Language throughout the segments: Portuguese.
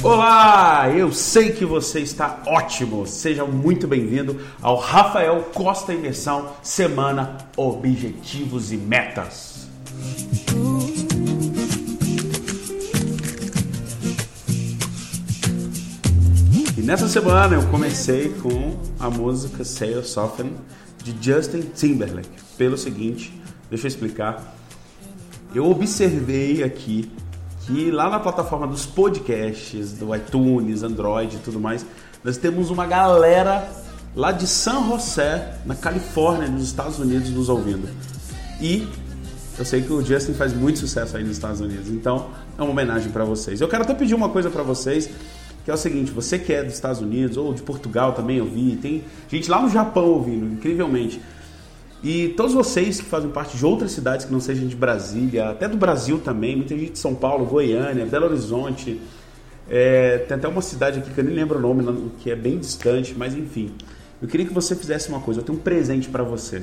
Olá, eu sei que você está ótimo. Seja muito bem-vindo ao Rafael Costa Imersão Semana Objetivos e Metas. E nessa semana eu comecei com a música Say You're Soften de Justin Timberlake. Pelo seguinte, deixa eu explicar. Eu observei aqui que lá na plataforma dos podcasts, do iTunes, Android e tudo mais, nós temos uma galera lá de San José, na Califórnia, nos Estados Unidos, nos ouvindo. E eu sei que o Justin faz muito sucesso aí nos Estados Unidos, então é uma homenagem para vocês. Eu quero até pedir uma coisa para vocês, que é o seguinte: você que é dos Estados Unidos ou de Portugal também eu vi, tem gente lá no Japão ouvindo, incrivelmente. E todos vocês que fazem parte de outras cidades que não sejam de Brasília, até do Brasil também, muita gente de São Paulo, Goiânia, Belo Horizonte, é, tem até uma cidade aqui que eu nem lembro o nome, que é bem distante, mas enfim. Eu queria que você fizesse uma coisa, eu tenho um presente para você,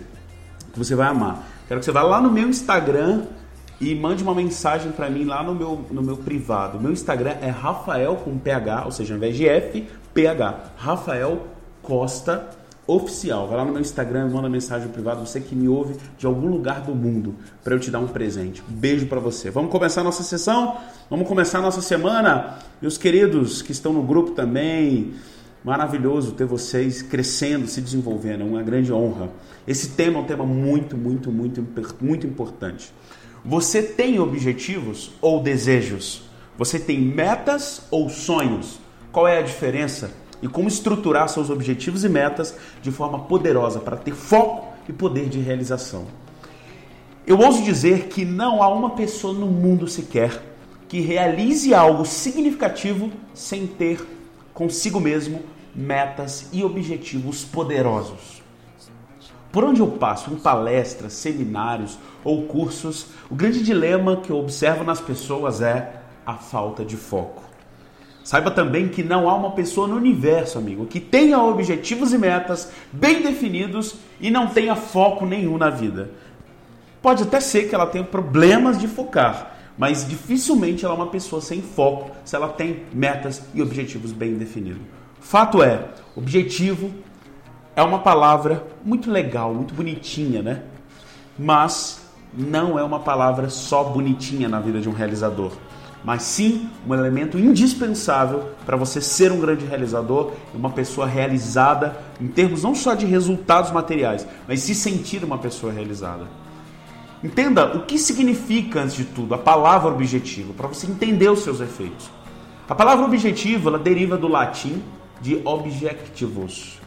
que você vai amar. Quero que você vá lá no meu Instagram e mande uma mensagem para mim lá no meu, no meu privado. Meu Instagram é Rafael com PH, ou seja, ao invés de F, PH. Rafael Costa oficial. Vai lá no meu Instagram, manda mensagem privada, você que me ouve de algum lugar do mundo, para eu te dar um presente. Um beijo para você. Vamos começar a nossa sessão? Vamos começar a nossa semana? Meus queridos que estão no grupo também, maravilhoso ter vocês crescendo, se desenvolvendo, é uma grande honra. Esse tema é um tema muito, muito, muito, muito importante. Você tem objetivos ou desejos? Você tem metas ou sonhos? Qual é a diferença? E como estruturar seus objetivos e metas de forma poderosa para ter foco e poder de realização. Eu ouso dizer que não há uma pessoa no mundo sequer que realize algo significativo sem ter consigo mesmo metas e objetivos poderosos. Por onde eu passo, em palestras, seminários ou cursos, o grande dilema que eu observo nas pessoas é a falta de foco. Saiba também que não há uma pessoa no universo, amigo, que tenha objetivos e metas bem definidos e não tenha foco nenhum na vida. Pode até ser que ela tenha problemas de focar, mas dificilmente ela é uma pessoa sem foco se ela tem metas e objetivos bem definidos. Fato é, objetivo é uma palavra muito legal, muito bonitinha, né? Mas não é uma palavra só bonitinha na vida de um realizador mas sim um elemento indispensável para você ser um grande realizador uma pessoa realizada em termos não só de resultados materiais, mas se sentir uma pessoa realizada. Entenda o que significa, antes de tudo, a palavra objetivo, para você entender os seus efeitos. A palavra objetivo ela deriva do latim de objectivus,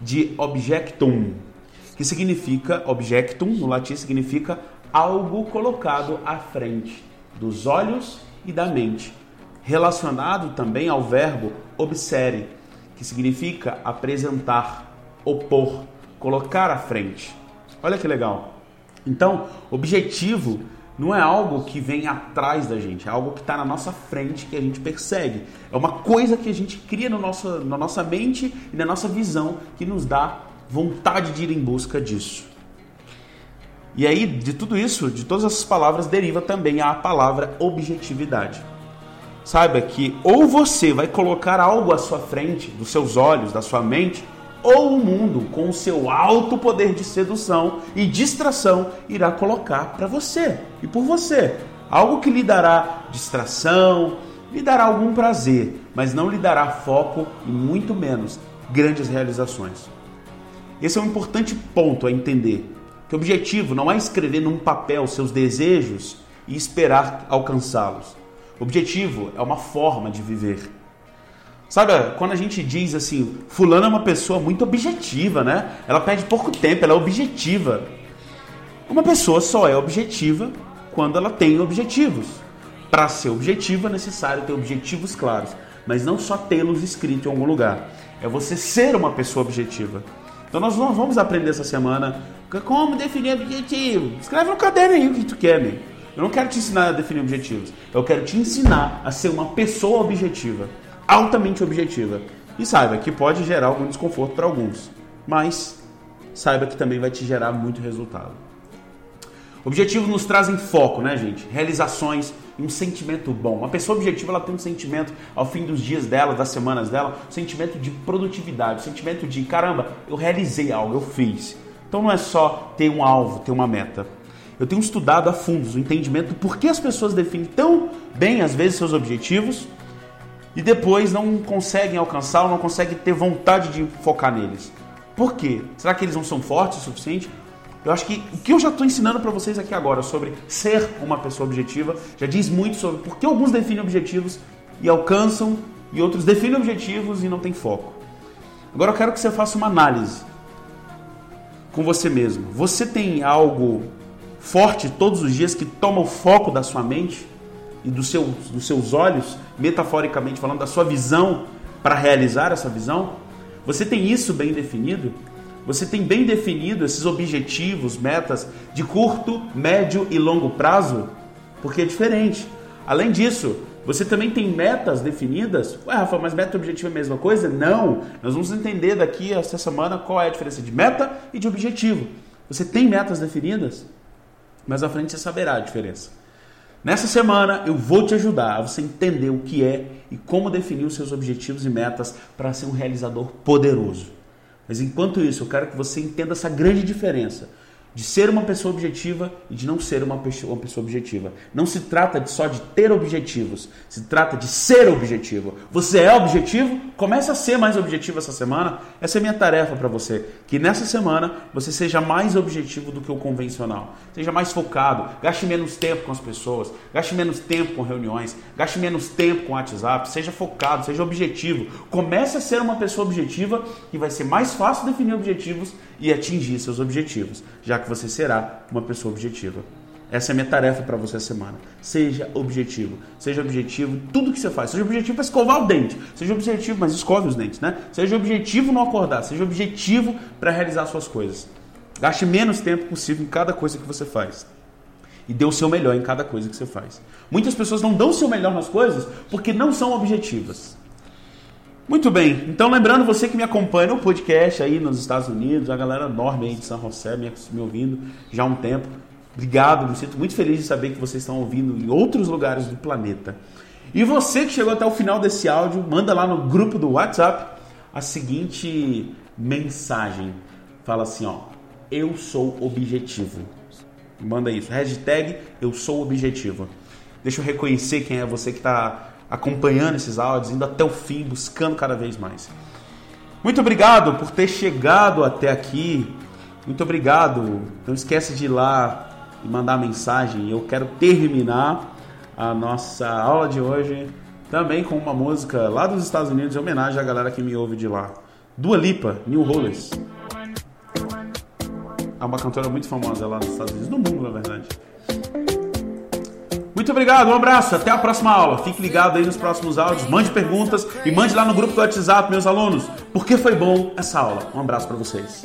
de objectum, que significa objectum, no latim significa algo colocado à frente dos olhos e da mente, relacionado também ao verbo obsere, que significa apresentar, opor, colocar à frente. Olha que legal. Então, objetivo não é algo que vem atrás da gente, é algo que está na nossa frente que a gente persegue. É uma coisa que a gente cria no nosso, na nossa mente e na nossa visão que nos dá vontade de ir em busca disso. E aí, de tudo isso, de todas essas palavras, deriva também a palavra objetividade. Saiba que ou você vai colocar algo à sua frente, dos seus olhos, da sua mente, ou o mundo, com o seu alto poder de sedução e distração, irá colocar para você e por você. Algo que lhe dará distração, lhe dará algum prazer, mas não lhe dará foco e muito menos grandes realizações. Esse é um importante ponto a entender que objetivo não é escrever num papel seus desejos e esperar alcançá-los. Objetivo é uma forma de viver. Sabe, quando a gente diz assim, fulano é uma pessoa muito objetiva, né? Ela perde pouco tempo, ela é objetiva. Uma pessoa só é objetiva quando ela tem objetivos. Para ser objetiva é necessário ter objetivos claros, mas não só tê-los escritos em algum lugar. É você ser uma pessoa objetiva. Então nós vamos aprender essa semana como definir objetivo. Escreve no caderno aí o que tu quer, meu. Eu não quero te ensinar a definir objetivos. Eu quero te ensinar a ser uma pessoa objetiva, altamente objetiva. E saiba que pode gerar algum desconforto para alguns, mas saiba que também vai te gerar muito resultado. Objetivos nos trazem foco, né, gente? Realizações e um sentimento bom. Uma pessoa objetiva, ela tem um sentimento ao fim dos dias dela, das semanas dela, um sentimento de produtividade, um sentimento de caramba, eu realizei algo, eu fiz. Então não é só ter um alvo, ter uma meta. Eu tenho estudado a fundo o entendimento do porquê as pessoas definem tão bem, às vezes, seus objetivos e depois não conseguem alcançar ou não conseguem ter vontade de focar neles. Por quê? Será que eles não são fortes o suficiente? Eu acho que o que eu já estou ensinando para vocês aqui agora sobre ser uma pessoa objetiva já diz muito sobre por que alguns definem objetivos e alcançam e outros definem objetivos e não têm foco. Agora eu quero que você faça uma análise com você mesmo. Você tem algo forte todos os dias que toma o foco da sua mente e do seu, dos seus olhos, metaforicamente falando, da sua visão para realizar essa visão? Você tem isso bem definido? Você tem bem definido esses objetivos, metas de curto, médio e longo prazo? Porque é diferente. Além disso, você também tem metas definidas? Ué, Rafa, mas meta e objetivo é a mesma coisa? Não. Nós vamos entender daqui essa semana qual é a diferença de meta e de objetivo. Você tem metas definidas? Mas à frente você saberá a diferença. Nessa semana eu vou te ajudar a você entender o que é e como definir os seus objetivos e metas para ser um realizador poderoso. Mas enquanto isso, eu quero que você entenda essa grande diferença de ser uma pessoa objetiva e de não ser uma pessoa, uma pessoa objetiva. Não se trata de só de ter objetivos, se trata de ser objetivo. Você é objetivo? Comece a ser mais objetivo essa semana. Essa é minha tarefa para você. Que nessa semana você seja mais objetivo do que o convencional. Seja mais focado, gaste menos tempo com as pessoas, gaste menos tempo com reuniões, gaste menos tempo com WhatsApp, seja focado, seja objetivo. Comece a ser uma pessoa objetiva e vai ser mais fácil definir objetivos e atingir seus objetivos, já que você será uma pessoa objetiva. Essa é a minha tarefa para você essa semana. Seja objetivo. Seja objetivo em tudo que você faz. Seja objetivo para escovar o dente. Seja objetivo, mas escove os dentes, né? Seja objetivo no acordar. Seja objetivo para realizar suas coisas. Gaste menos tempo possível em cada coisa que você faz. E dê o seu melhor em cada coisa que você faz. Muitas pessoas não dão o seu melhor nas coisas porque não são objetivas. Muito bem, então lembrando você que me acompanha no podcast aí nos Estados Unidos, a galera enorme aí de São José me, me ouvindo já há um tempo. Obrigado, me sinto muito feliz de saber que vocês estão ouvindo em outros lugares do planeta. E você que chegou até o final desse áudio, manda lá no grupo do WhatsApp a seguinte mensagem. Fala assim, ó, eu sou objetivo. Manda isso, hashtag eu sou objetivo. Deixa eu reconhecer quem é você que está acompanhando esses áudios, indo até o fim, buscando cada vez mais. Muito obrigado por ter chegado até aqui. Muito obrigado. Não esquece de ir lá e mandar mensagem. Eu quero terminar a nossa aula de hoje também com uma música lá dos Estados Unidos em homenagem à galera que me ouve de lá. Dua Lipa, New Rollers. É uma cantora muito famosa lá nos Estados Unidos, no mundo, na verdade. Muito obrigado, um abraço, até a próxima aula. Fique ligado aí nos próximos áudios, mande perguntas e mande lá no grupo do WhatsApp, meus alunos, porque foi bom essa aula. Um abraço para vocês.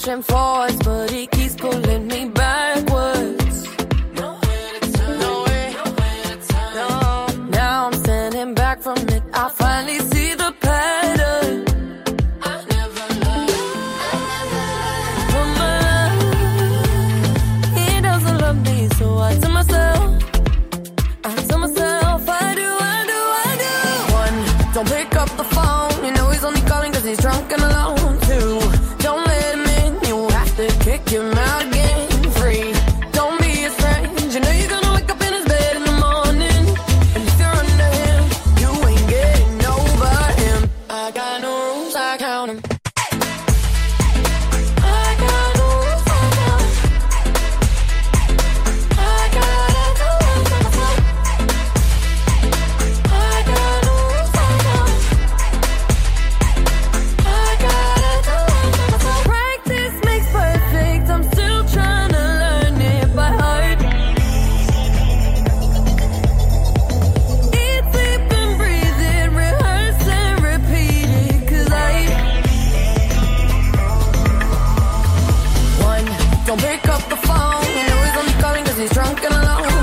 Pushing forwards, but he keeps pulling